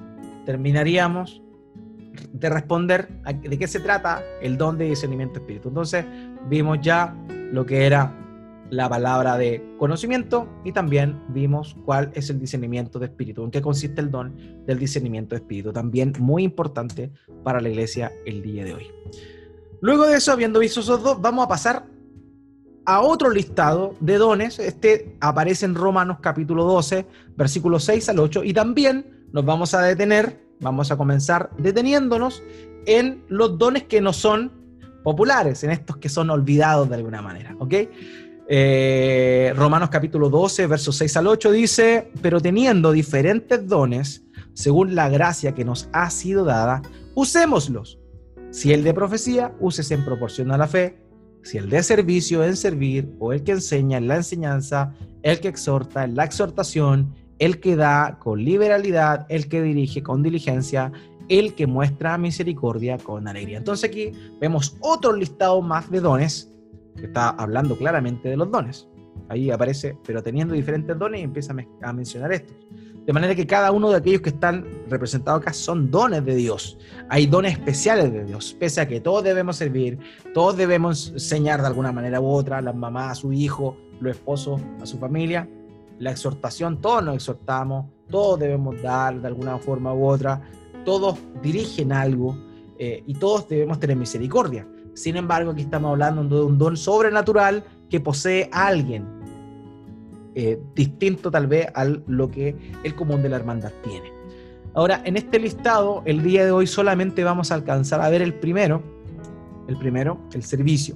terminaríamos de responder de qué se trata el don de discernimiento espíritu. Entonces vimos ya lo que era la palabra de conocimiento y también vimos cuál es el discernimiento de espíritu, en qué consiste el don del discernimiento de espíritu, también muy importante para la iglesia el día de hoy. Luego de eso, habiendo visto esos dos, vamos a pasar a otro listado de dones. Este aparece en Romanos capítulo 12, versículos 6 al 8, y también nos vamos a detener, vamos a comenzar deteniéndonos en los dones que no son populares, en estos que son olvidados de alguna manera, ¿ok? Eh, Romanos capítulo 12, versos 6 al 8 dice, pero teniendo diferentes dones, según la gracia que nos ha sido dada, usémoslos. Si el de profecía, úsese en proporción a la fe si el de servicio en servir, o el que enseña en la enseñanza, el que exhorta en la exhortación, el que da con liberalidad, el que dirige con diligencia, el que muestra misericordia con alegría. Entonces aquí vemos otro listado más de dones, está hablando claramente de los dones. Ahí aparece, pero teniendo diferentes dones y empieza a mencionar estos. De manera que cada uno de aquellos que están representados acá son dones de Dios. Hay dones especiales de Dios, pese a que todos debemos servir, todos debemos enseñar de alguna manera u otra, las mamás a su hijo, los esposos a su familia. La exhortación, todos nos exhortamos, todos debemos dar de alguna forma u otra, todos dirigen algo eh, y todos debemos tener misericordia. Sin embargo, aquí estamos hablando de un don sobrenatural que posee alguien, eh, distinto tal vez a lo que el común de la hermandad tiene. Ahora, en este listado, el día de hoy solamente vamos a alcanzar a ver el primero, el primero, el servicio,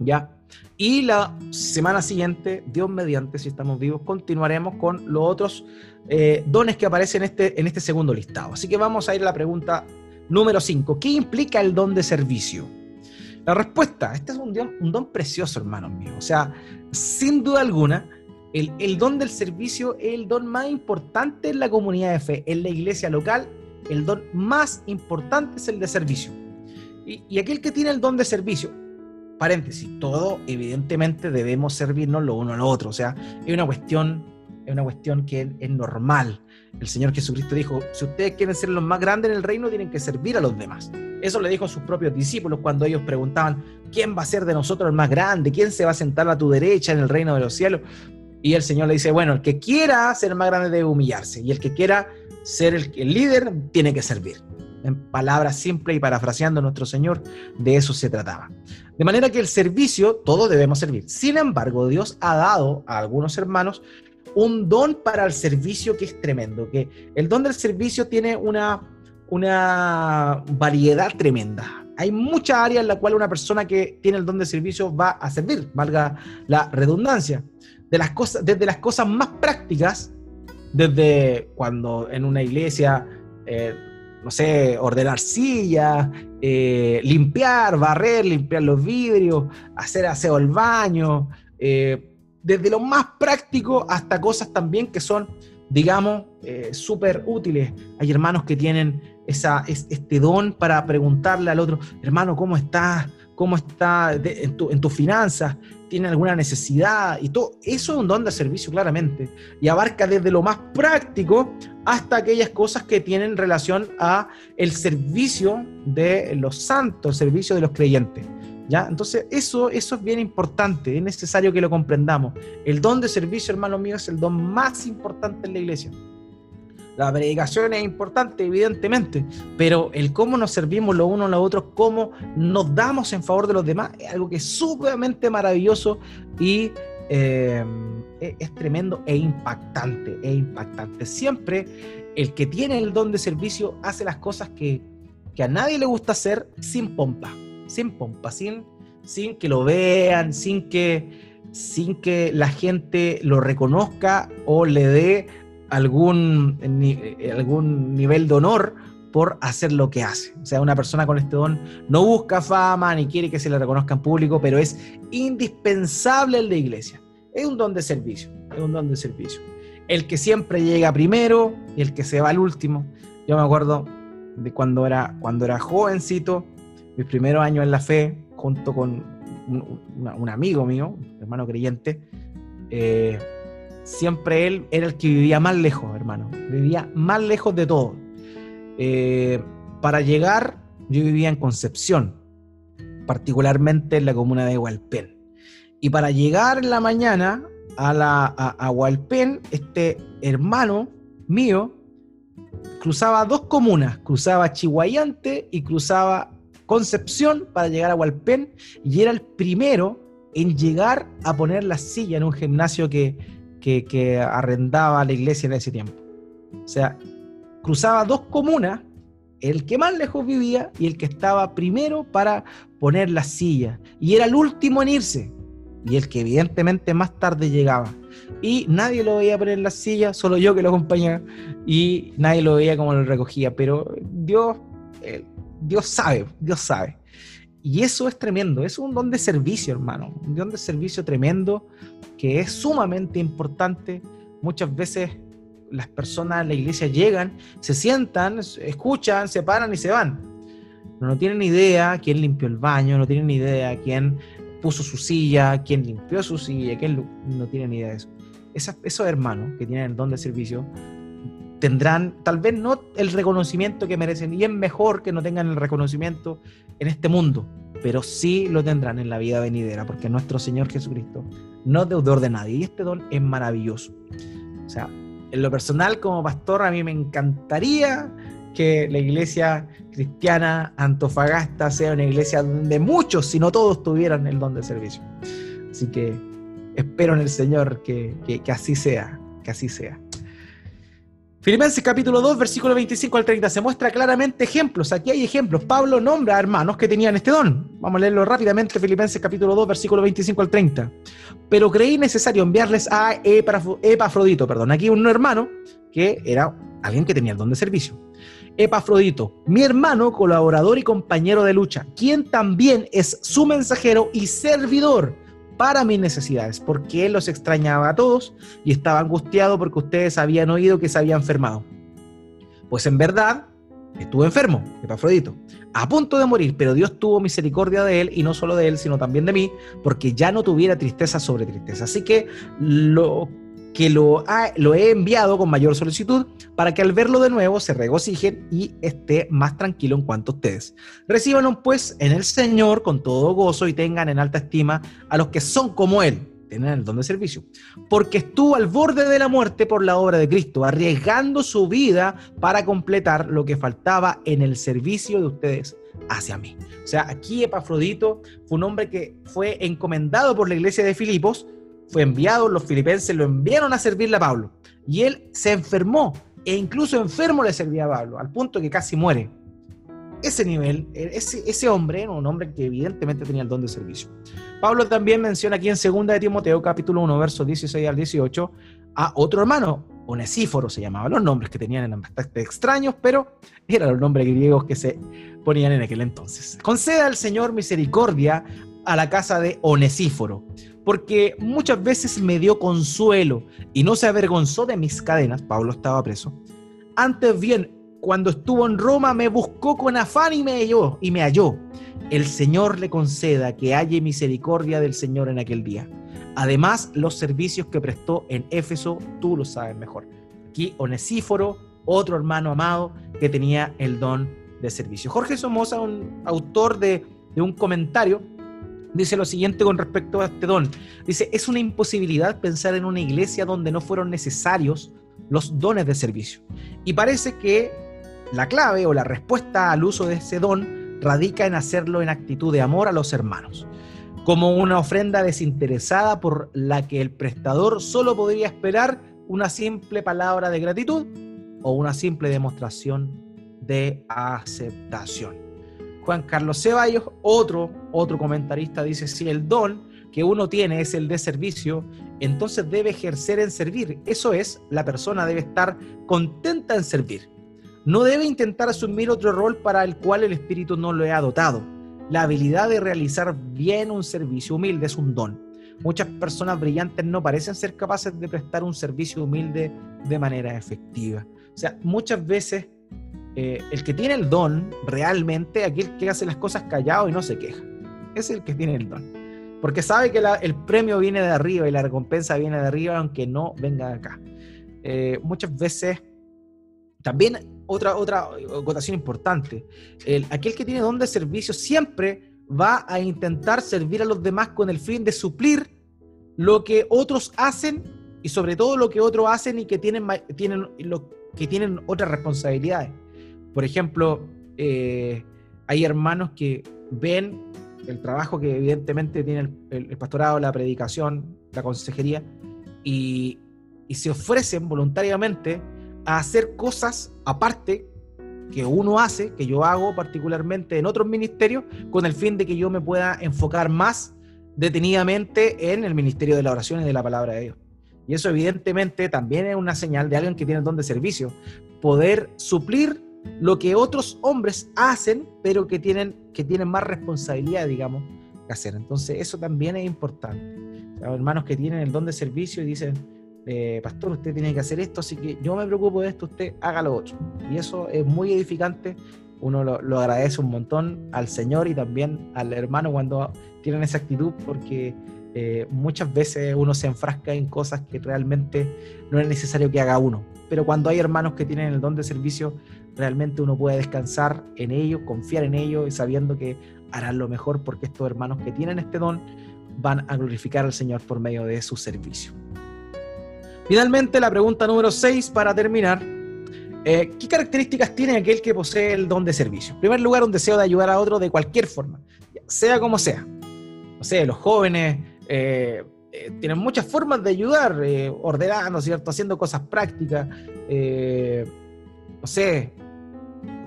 ¿ya? Y la semana siguiente, Dios mediante, si estamos vivos, continuaremos con los otros eh, dones que aparecen en este, en este segundo listado. Así que vamos a ir a la pregunta número 5. ¿Qué implica el don de servicio? La respuesta, este es un don, un don precioso, hermanos míos. O sea, sin duda alguna, el, don del servicio es el don más importante en la comunidad de fe, en la iglesia local, el don más importante es el de servicio. Y, aquel que tiene el don de servicio, paréntesis, todo evidentemente debemos servirnos lo uno al otro, o sea, es una cuestión, es una cuestión que es, normal. El Señor Jesucristo dijo, si ustedes quieren ser los más grandes en el reino, tienen que servir a los demás. Eso le dijo a sus propios discípulos cuando ellos preguntaban, ¿quién va a ser de nosotros el más grande? ¿Quién se va a sentar a tu derecha en el reino de los cielos? Y el Señor le dice, bueno, el que quiera ser más grande debe humillarse y el que quiera ser el, líder tiene que servir. En palabras simples y parafraseando a nuestro Señor, de eso se trataba. De manera que el servicio, todos debemos servir. Sin embargo, Dios ha dado a algunos hermanos un don para el servicio que es tremendo, que el don del servicio tiene una, una variedad tremenda. Hay muchas áreas en las cuales una persona que tiene el don de servicio va a servir, valga la redundancia de las cosas, desde las cosas más prácticas, desde cuando en una iglesia, eh, no sé, ordenar sillas, eh, limpiar, barrer, limpiar los vidrios, hacer aseo al baño, eh, desde lo más práctico hasta cosas también que son, digamos, súper útiles. Hay hermanos que tienen esa, este don para preguntarle al otro, hermano, ¿cómo estás? ¿Cómo está en tus finanzas? tiene alguna necesidad y todo. Eso es un don de servicio claramente. Y abarca desde lo más práctico hasta aquellas cosas que tienen relación a el servicio de los santos, el servicio de los creyentes. Entonces, eso, eso es bien importante, es necesario que lo comprendamos. El don de servicio, hermano mío, es el don más importante en la iglesia. La predicación es importante, evidentemente, pero el cómo nos servimos los unos a los otros, cómo nos damos en favor de los demás, es algo que es sumamente maravilloso y eh, es, tremendo e impactante, e impactante. Siempre el que tiene el don de servicio hace las cosas que, a nadie le gusta hacer sin pompa, sin pompa, sin, sin que lo vean, sin que, sin que la gente lo reconozca o le dé algún, eh, algún nivel de honor por hacer lo que hace. O sea, una persona con este don no busca fama ni quiere que se le reconozca en público, pero es indispensable el de iglesia. Es un don de servicio, es un don de servicio. El que siempre llega primero y el que se va al último. Yo me acuerdo de cuando era, cuando era jovencito, mis primeros años en la fe, junto con un, amigo mío, hermano creyente, eh, siempre él era el que vivía más lejos, hermano. Vivía más lejos de todo. Eh, para llegar, yo vivía en Concepción, particularmente en la comuna de Hualpén. Y para llegar en la mañana a, la, a, Hualpén, este hermano mío cruzaba dos comunas, cruzaba Chihuayante y cruzaba Concepción para llegar a Hualpén y era el primero en llegar a poner la silla en un gimnasio que, que, arrendaba la iglesia en ese tiempo. O sea, cruzaba dos comunas, el que más lejos vivía y el que estaba primero para poner la silla. Y era el último en irse y el que evidentemente más tarde llegaba. Y nadie lo veía poner la silla, solo yo que lo acompañaba, y nadie lo veía como lo recogía, pero Dios, eh, Dios sabe, Dios sabe. Y eso es tremendo, es un don de servicio, hermano, un don de servicio tremendo que es sumamente importante. Muchas veces las personas en la iglesia llegan, se sientan, escuchan, se paran y se van. No tienen idea quién limpió el baño, no tienen idea quién puso su silla, quién limpió su silla, quién no tiene ni idea de eso. esos hermanos que tienen el don de servicio tendrán tal vez no el reconocimiento que merecen y es mejor que no tengan el reconocimiento en este mundo, pero sí lo tendrán en la vida venidera porque nuestro Señor Jesucristo no es deudor de nadie y este don es maravilloso. O sea, en lo personal como pastor a mí me encantaría que la iglesia cristiana Antofagasta sea una iglesia donde muchos, si no todos, tuvieran el don de servicio. Así que espero en el Señor que, que, así sea, que así sea. Filipenses capítulo 2, versículo 25 al 30, se muestra claramente ejemplos. Aquí hay ejemplos. Pablo nombra a hermanos que tenían este don. Vamos a leerlo rápidamente, Filipenses capítulo 2, versículo 25 al 30. Pero creí necesario enviarles a Epafrodito, perdón, aquí un hermano que era alguien que tenía el don de servicio Epafrodito, mi hermano, colaborador y compañero de lucha, quien también es su mensajero y servidor para mis necesidades, porque él los extrañaba a todos y estaba angustiado porque ustedes habían oído que se había enfermado. Pues en verdad, estuvo enfermo, Epafrodito, a punto de morir, pero Dios tuvo misericordia de él y no solo de él, sino también de mí, porque ya no tuviera tristeza sobre tristeza. Así que lo que lo, he enviado con mayor solicitud para que al verlo de nuevo se regocijen y esté más tranquilo en cuanto a ustedes. Reciban pues en el Señor con todo gozo y tengan en alta estima a los que son como Él, tienen el don de servicio, porque estuvo al borde de la muerte por la obra de Cristo, arriesgando su vida para completar lo que faltaba en el servicio de ustedes hacia mí. O sea, aquí Epafrodito fue un hombre que fue encomendado por la iglesia de Filipos, fue enviado, los filipenses lo enviaron a servirle a Pablo. Y él se enfermó, e incluso enfermo le servía a Pablo, al punto que casi muere. Ese nivel, ese, ese hombre era un hombre que evidentemente tenía el don de servicio. Pablo también menciona aquí en 2 de Timoteo, capítulo 1, versos 16 al 18, a otro hermano, Onesíforo se llamaba. Los nombres que tenían eran bastante extraños, pero eran los nombres griegos que se ponían en aquel entonces. Conceda al Señor misericordia a la casa de Onesíforo, porque muchas veces me dio consuelo y no se avergonzó de mis cadenas, Pablo estaba preso. Antes bien, cuando estuvo en Roma me buscó con afán y me halló, y me halló. El Señor le conceda que haya misericordia del Señor en aquel día. Además, los servicios que prestó en Éfeso, tú lo sabes mejor. Aquí Onesíforo, otro hermano amado que tenía el don de servicio. Jorge Somoza, un autor de un comentario, dice lo siguiente con respecto a este don. Dice, es una imposibilidad pensar en una iglesia donde no fueron necesarios los dones de servicio. Y parece que la clave o la respuesta al uso de ese don radica en hacerlo en actitud de amor a los hermanos, como una ofrenda desinteresada por la que el prestador solo podría esperar una simple palabra de gratitud o una simple demostración de aceptación. Juan Carlos Ceballos, otro, otro comentarista, dice, si el don que uno tiene es el de servicio, entonces debe ejercer en servir. Eso es, la persona debe estar contenta en servir. No debe intentar asumir otro rol para el cual el espíritu no lo ha dotado. La habilidad de realizar bien un servicio humilde es un don. Muchas personas brillantes no parecen ser capaces de prestar un servicio humilde de manera efectiva. O sea, muchas veces eh, el que tiene el don realmente, aquel que hace las cosas callado y no se queja, es el que tiene el don. Porque sabe que el premio viene de arriba y la recompensa viene de arriba, aunque no venga de acá. Eh, muchas veces, también otra, otra acotación importante, el, aquel que tiene don de servicio siempre va a intentar servir a los demás con el fin de suplir lo que otros hacen y sobre todo lo que otros hacen y que tienen, tienen, lo, que tienen otras responsabilidades. Por ejemplo, eh, hay hermanos que ven el trabajo que evidentemente tiene el, pastorado, la predicación, la consejería, y, y, se ofrecen voluntariamente a hacer cosas aparte que uno hace, que yo hago particularmente en otros ministerios, con el fin de que yo me pueda enfocar más detenidamente en el ministerio de la oración y de la palabra de Dios. Y eso evidentemente también es una señal de alguien que tiene el don de servicio, poder suplir lo que otros hombres hacen, pero que tienen, que tienen más responsabilidad, digamos, que hacer. Entonces eso también es importante. hermanos que tienen el don de servicio y dicen, eh, pastor, usted tiene que hacer esto, así que yo me preocupo de esto, usted haga lo otro. Y eso es muy edificante, uno lo, agradece un montón al Señor y también al hermano cuando tienen esa actitud, porque eh, muchas veces uno se enfrasca en cosas que realmente no es necesario que haga uno. Pero cuando hay hermanos que tienen el don de servicio, realmente uno puede descansar en ellos, confiar en ellos y sabiendo que harán lo mejor porque estos hermanos que tienen este don van a glorificar al Señor por medio de su servicio. Finalmente, la pregunta número 6 para terminar. Eh, ¿Qué características tiene aquel que posee el don de servicio? En primer lugar, un deseo de ayudar a otro de cualquier forma, sea como sea. No sé, los jóvenes eh, eh, tienen muchas formas de ayudar, ordenando, ¿cierto? Haciendo cosas prácticas. no sé,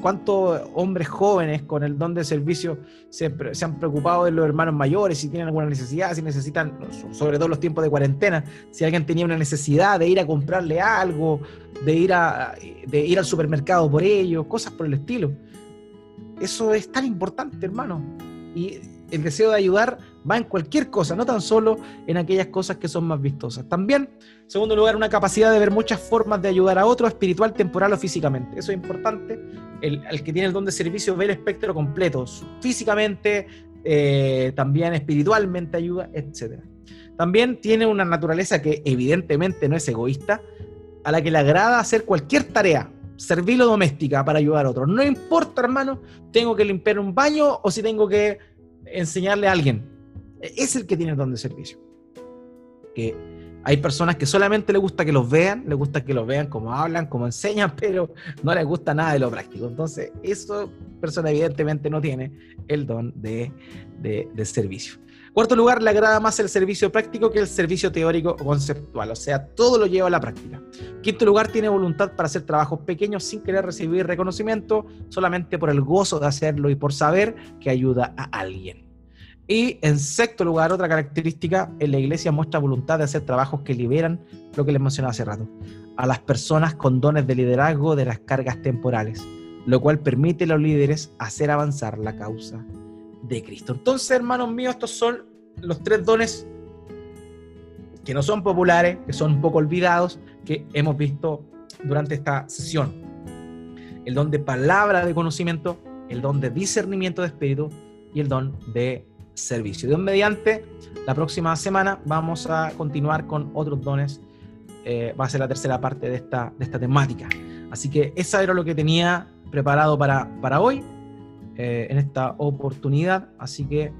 ¿Cuántos hombres jóvenes con el don de servicio se, han preocupado de los hermanos mayores, si tienen alguna necesidad, si necesitan, sobre todo los tiempos de cuarentena, si alguien tenía una necesidad de ir a comprarle algo, de ir, a, de ir al supermercado por ellos, cosas por el estilo? Eso es tan importante, hermano. Y el deseo de ayudar va en cualquier cosa, no tan solo en aquellas cosas que son más vistosas. También, segundo lugar, una capacidad de ver muchas formas de ayudar a otro, espiritual, temporal o físicamente. Eso es importante. El, que tiene el don de servicio ve el espectro completo, físicamente, eh, también espiritualmente ayuda, etc. También tiene una naturaleza que evidentemente no es egoísta, a la que le agrada hacer cualquier tarea, servilo doméstica para ayudar a otros. No importa, hermano, tengo que limpiar un baño o si tengo que enseñarle a alguien. Es el que tiene el don de servicio. Que hay personas que solamente les gusta que los vean, les gusta que los vean como hablan, como enseñan, pero no les gusta nada de lo práctico. Entonces, esa persona evidentemente no tiene el don de, de, servicio. Cuarto lugar, le agrada más el servicio práctico que el servicio teórico o conceptual, o sea, todo lo lleva a la práctica. Quinto lugar, tiene voluntad para hacer trabajos pequeños sin querer recibir reconocimiento, solamente por el gozo de hacerlo y por saber que ayuda a alguien. Y en sexto lugar, otra característica, en la iglesia muestra voluntad de hacer trabajos que liberan lo que les mencionaba hace rato, a las personas con dones de liderazgo de las cargas temporales, lo cual permite a los líderes hacer avanzar la causa de Cristo. Entonces, hermanos míos, estos son los tres dones que no son populares, que son un poco olvidados, que hemos visto durante esta sesión. El don de palabra de conocimiento, el don de discernimiento de espíritu y el don de servicio. Dios mediante, la próxima semana vamos a continuar con otros dones. Eh, va a ser la tercera parte de esta, de esta temática. Así que esa era lo que tenía preparado para, para hoy. Eh, en esta oportunidad. Así que